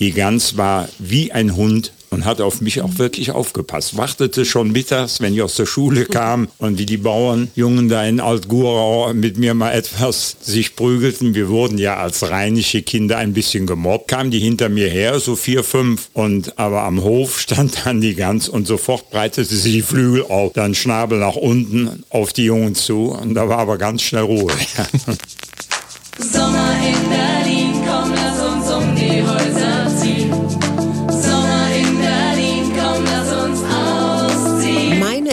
Die Gans war wie ein Hund und hat auf mich auch wirklich aufgepasst. Wartete schon mittags, wenn ich aus der Schule kam und wie die Bauernjungen da in Altgurau mit mir mal etwas sich prügelten. Wir wurden ja als rheinische Kinder ein bisschen gemobbt. Kamen die hinter mir her, so vier, fünf und aber am Hof stand dann die Gans und sofort breitete sie die Flügel auf, dann Schnabel nach unten auf die Jungen zu und da war aber ganz schnell Ruhe. Sommer in Berlin,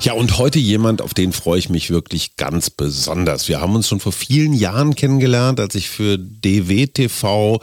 Ja, und heute jemand, auf den freue ich mich wirklich ganz besonders. Wir haben uns schon vor vielen Jahren kennengelernt, als ich für DWTV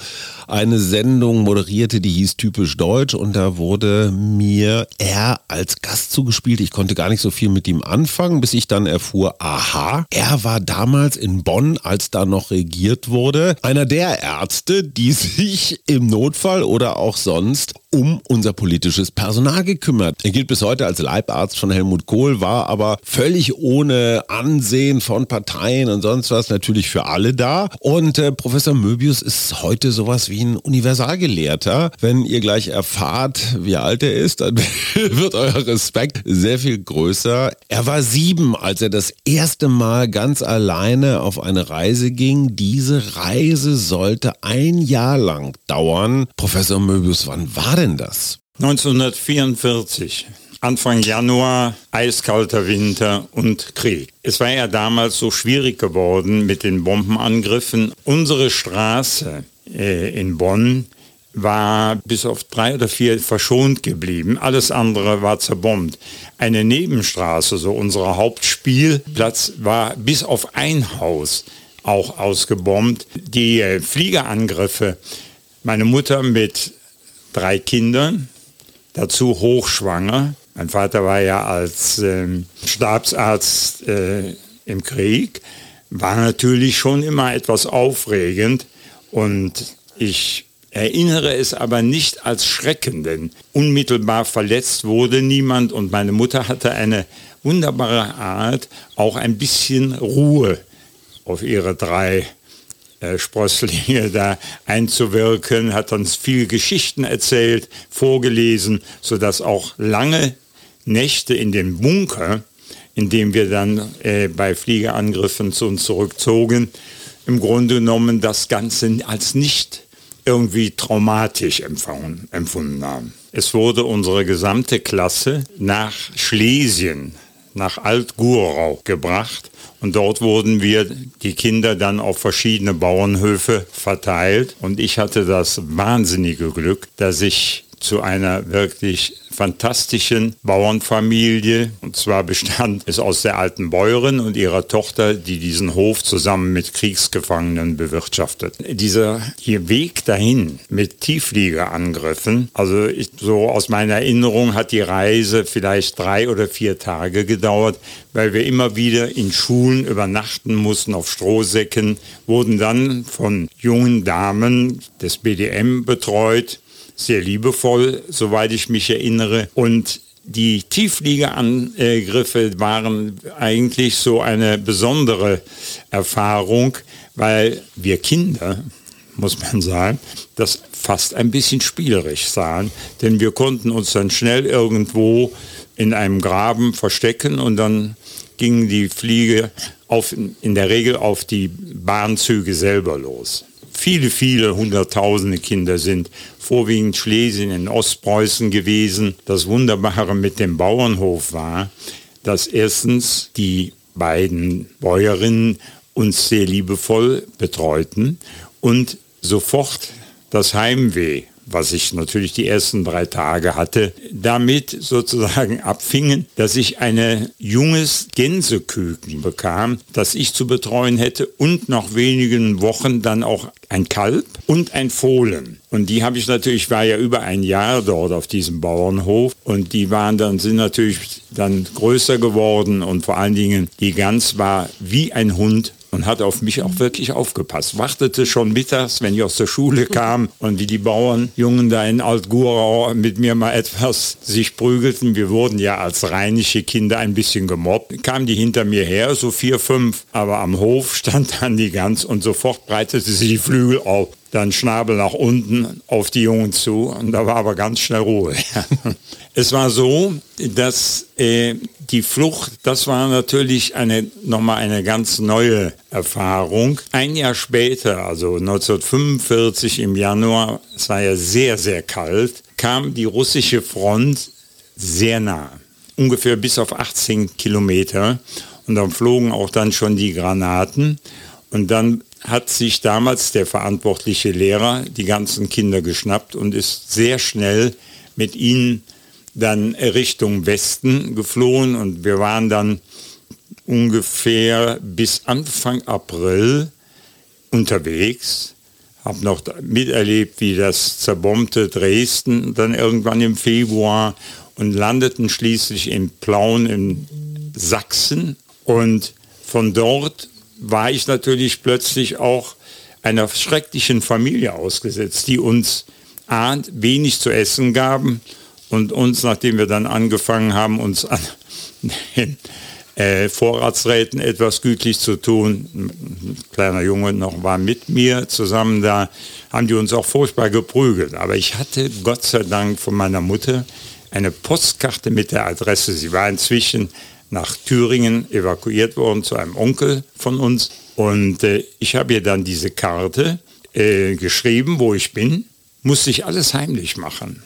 eine Sendung moderierte, die hieß Typisch Deutsch und da wurde mir er als Gast zugespielt. Ich konnte gar nicht so viel mit ihm anfangen, bis ich dann erfuhr, aha, er war damals in Bonn, als da noch regiert wurde, einer der Ärzte, die sich im Notfall oder auch sonst um unser politisches Personal gekümmert. Er gilt bis heute als Leibarzt von Helmut Kohl, war aber völlig ohne Ansehen von Parteien und sonst was natürlich für alle da. Und äh, Professor Möbius ist heute sowas wie ein Universalgelehrter. Wenn ihr gleich erfahrt, wie alt er ist, dann wird euer Respekt sehr viel größer. Er war sieben, als er das erste Mal ganz alleine auf eine Reise ging. Diese Reise sollte ein Jahr lang dauern. Professor Möbius, wann war denn denn das? 1944. Anfang Januar, eiskalter Winter und Krieg. Es war ja damals so schwierig geworden mit den Bombenangriffen. Unsere Straße äh, in Bonn war bis auf drei oder vier verschont geblieben. Alles andere war zerbombt. Eine Nebenstraße, so unser Hauptspielplatz, war bis auf ein Haus auch ausgebombt. Die äh, Fliegerangriffe, meine Mutter mit drei Kindern, dazu hochschwanger. Mein Vater war ja als ähm, Stabsarzt äh, im Krieg, war natürlich schon immer etwas aufregend und ich erinnere es aber nicht als Schrecken, denn unmittelbar verletzt wurde niemand und meine Mutter hatte eine wunderbare Art, auch ein bisschen Ruhe auf ihre drei äh, Sprösslinge da einzuwirken, hat uns viele Geschichten erzählt, vorgelesen, sodass auch lange Nächte in den Bunker, in dem wir dann äh, bei Fliegerangriffen zu uns zurückzogen, im Grunde genommen das Ganze als nicht irgendwie traumatisch empfunden haben. Es wurde unsere gesamte Klasse nach Schlesien, nach Alt-Gurau gebracht und dort wurden wir, die Kinder, dann auf verschiedene Bauernhöfe verteilt. Und ich hatte das wahnsinnige Glück, dass ich zu einer wirklich fantastischen Bauernfamilie. Und zwar bestand es aus der alten Bäuerin und ihrer Tochter, die diesen Hof zusammen mit Kriegsgefangenen bewirtschaftet. Dieser hier Weg dahin mit Tieffliegerangriffen, also ich, so aus meiner Erinnerung hat die Reise vielleicht drei oder vier Tage gedauert, weil wir immer wieder in Schulen übernachten mussten auf Strohsäcken, wurden dann von jungen Damen des BDM betreut sehr liebevoll, soweit ich mich erinnere. Und die Tiefliegerangriffe waren eigentlich so eine besondere Erfahrung, weil wir Kinder, muss man sagen, das fast ein bisschen spielerisch sahen, denn wir konnten uns dann schnell irgendwo in einem Graben verstecken und dann gingen die Fliege auf, in der Regel auf die Bahnzüge selber los viele, viele hunderttausende Kinder sind vorwiegend Schlesien in Ostpreußen gewesen. Das Wunderbare mit dem Bauernhof war, dass erstens die beiden Bäuerinnen uns sehr liebevoll betreuten und sofort das Heimweh was ich natürlich die ersten drei Tage hatte, damit sozusagen abfingen, dass ich ein junges Gänseküken bekam, das ich zu betreuen hätte und nach wenigen Wochen dann auch ein Kalb und ein Fohlen. Und die habe ich natürlich, ich war ja über ein Jahr dort auf diesem Bauernhof und die waren dann, sind natürlich dann größer geworden und vor allen Dingen die Gans war wie ein Hund und hat auf mich auch wirklich aufgepasst. Wartete schon mittags, wenn ich aus der Schule kam und wie die Bauernjungen da in Altgurau mit mir mal etwas sich prügelten. Wir wurden ja als rheinische Kinder ein bisschen gemobbt. Kamen die hinter mir her, so vier, fünf, aber am Hof stand dann die Gans und sofort breitete sie die Flügel auf dann Schnabel nach unten auf die Jungen zu und da war aber ganz schnell Ruhe. es war so, dass äh, die Flucht, das war natürlich eine, nochmal eine ganz neue Erfahrung. Ein Jahr später, also 1945 im Januar, es war ja sehr, sehr kalt, kam die russische Front sehr nah, ungefähr bis auf 18 Kilometer und dann flogen auch dann schon die Granaten und dann hat sich damals der verantwortliche Lehrer die ganzen Kinder geschnappt und ist sehr schnell mit ihnen dann Richtung Westen geflohen und wir waren dann ungefähr bis Anfang April unterwegs, habe noch miterlebt, wie das zerbombte Dresden dann irgendwann im Februar und landeten schließlich in Plauen in Sachsen. Und von dort war ich natürlich plötzlich auch einer schrecklichen Familie ausgesetzt, die uns ahnt wenig zu essen gaben und uns, nachdem wir dann angefangen haben, uns an den äh, Vorratsräten etwas gütlich zu tun, ein kleiner Junge noch war mit mir zusammen da, haben die uns auch furchtbar geprügelt. Aber ich hatte Gott sei Dank von meiner Mutter eine Postkarte mit der Adresse. Sie war inzwischen nach Thüringen evakuiert worden zu einem Onkel von uns. Und äh, ich habe ihr dann diese Karte äh, geschrieben, wo ich bin. Musste ich alles heimlich machen.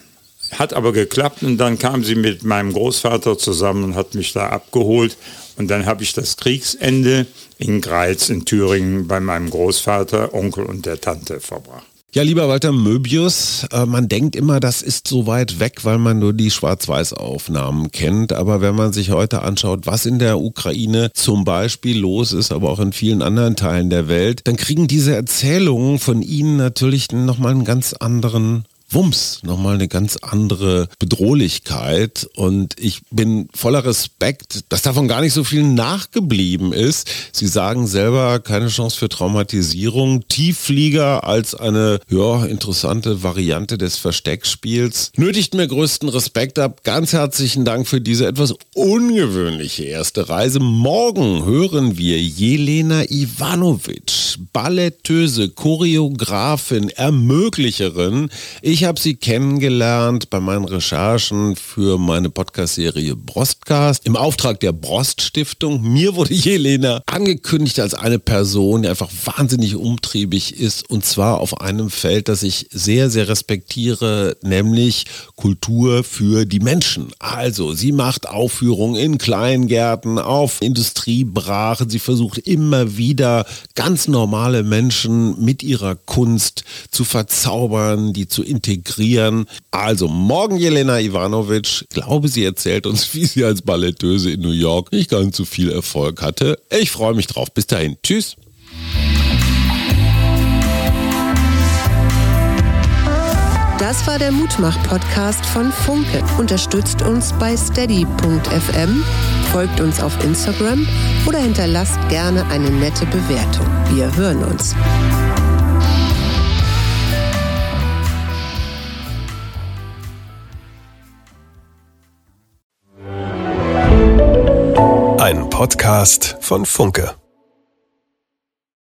Hat aber geklappt und dann kam sie mit meinem Großvater zusammen und hat mich da abgeholt. Und dann habe ich das Kriegsende in Greiz in Thüringen bei meinem Großvater, Onkel und der Tante verbracht. Ja, lieber Walter Möbius, äh, man denkt immer, das ist so weit weg, weil man nur die Schwarz-Weiß-Aufnahmen kennt. Aber wenn man sich heute anschaut, was in der Ukraine zum Beispiel los ist, aber auch in vielen anderen Teilen der Welt, dann kriegen diese Erzählungen von Ihnen natürlich nochmal einen ganz anderen Wumms, nochmal eine ganz andere Bedrohlichkeit. Und ich bin voller Respekt, dass davon gar nicht so viel nachgeblieben ist. Sie sagen selber keine Chance für Traumatisierung. Tiefflieger als eine ja, interessante Variante des Versteckspiels. Nötigt mir größten Respekt ab. Ganz herzlichen Dank für diese etwas ungewöhnliche erste Reise. Morgen hören wir Jelena Ivanovic, Balletteuse, Choreografin, Ermöglicherin. Ich ich habe sie kennengelernt bei meinen Recherchen für meine Podcast-Serie Brostcast im Auftrag der Brost Stiftung. Mir wurde Jelena angekündigt als eine Person, die einfach wahnsinnig umtriebig ist und zwar auf einem Feld, das ich sehr, sehr respektiere, nämlich Kultur für die Menschen. Also, sie macht Aufführungen in Kleingärten, auf Industriebrachen. Sie versucht immer wieder ganz normale Menschen mit ihrer Kunst zu verzaubern, die zu integrieren integrieren. Also morgen Jelena Ivanovic. Glaube, sie erzählt uns, wie sie als Balletteuse in New York nicht ganz so viel Erfolg hatte. Ich freue mich drauf. Bis dahin. Tschüss. Das war der Mutmach-Podcast von Funke. Unterstützt uns bei steady.fm, folgt uns auf Instagram oder hinterlasst gerne eine nette Bewertung. Wir hören uns. Podcast von Funke.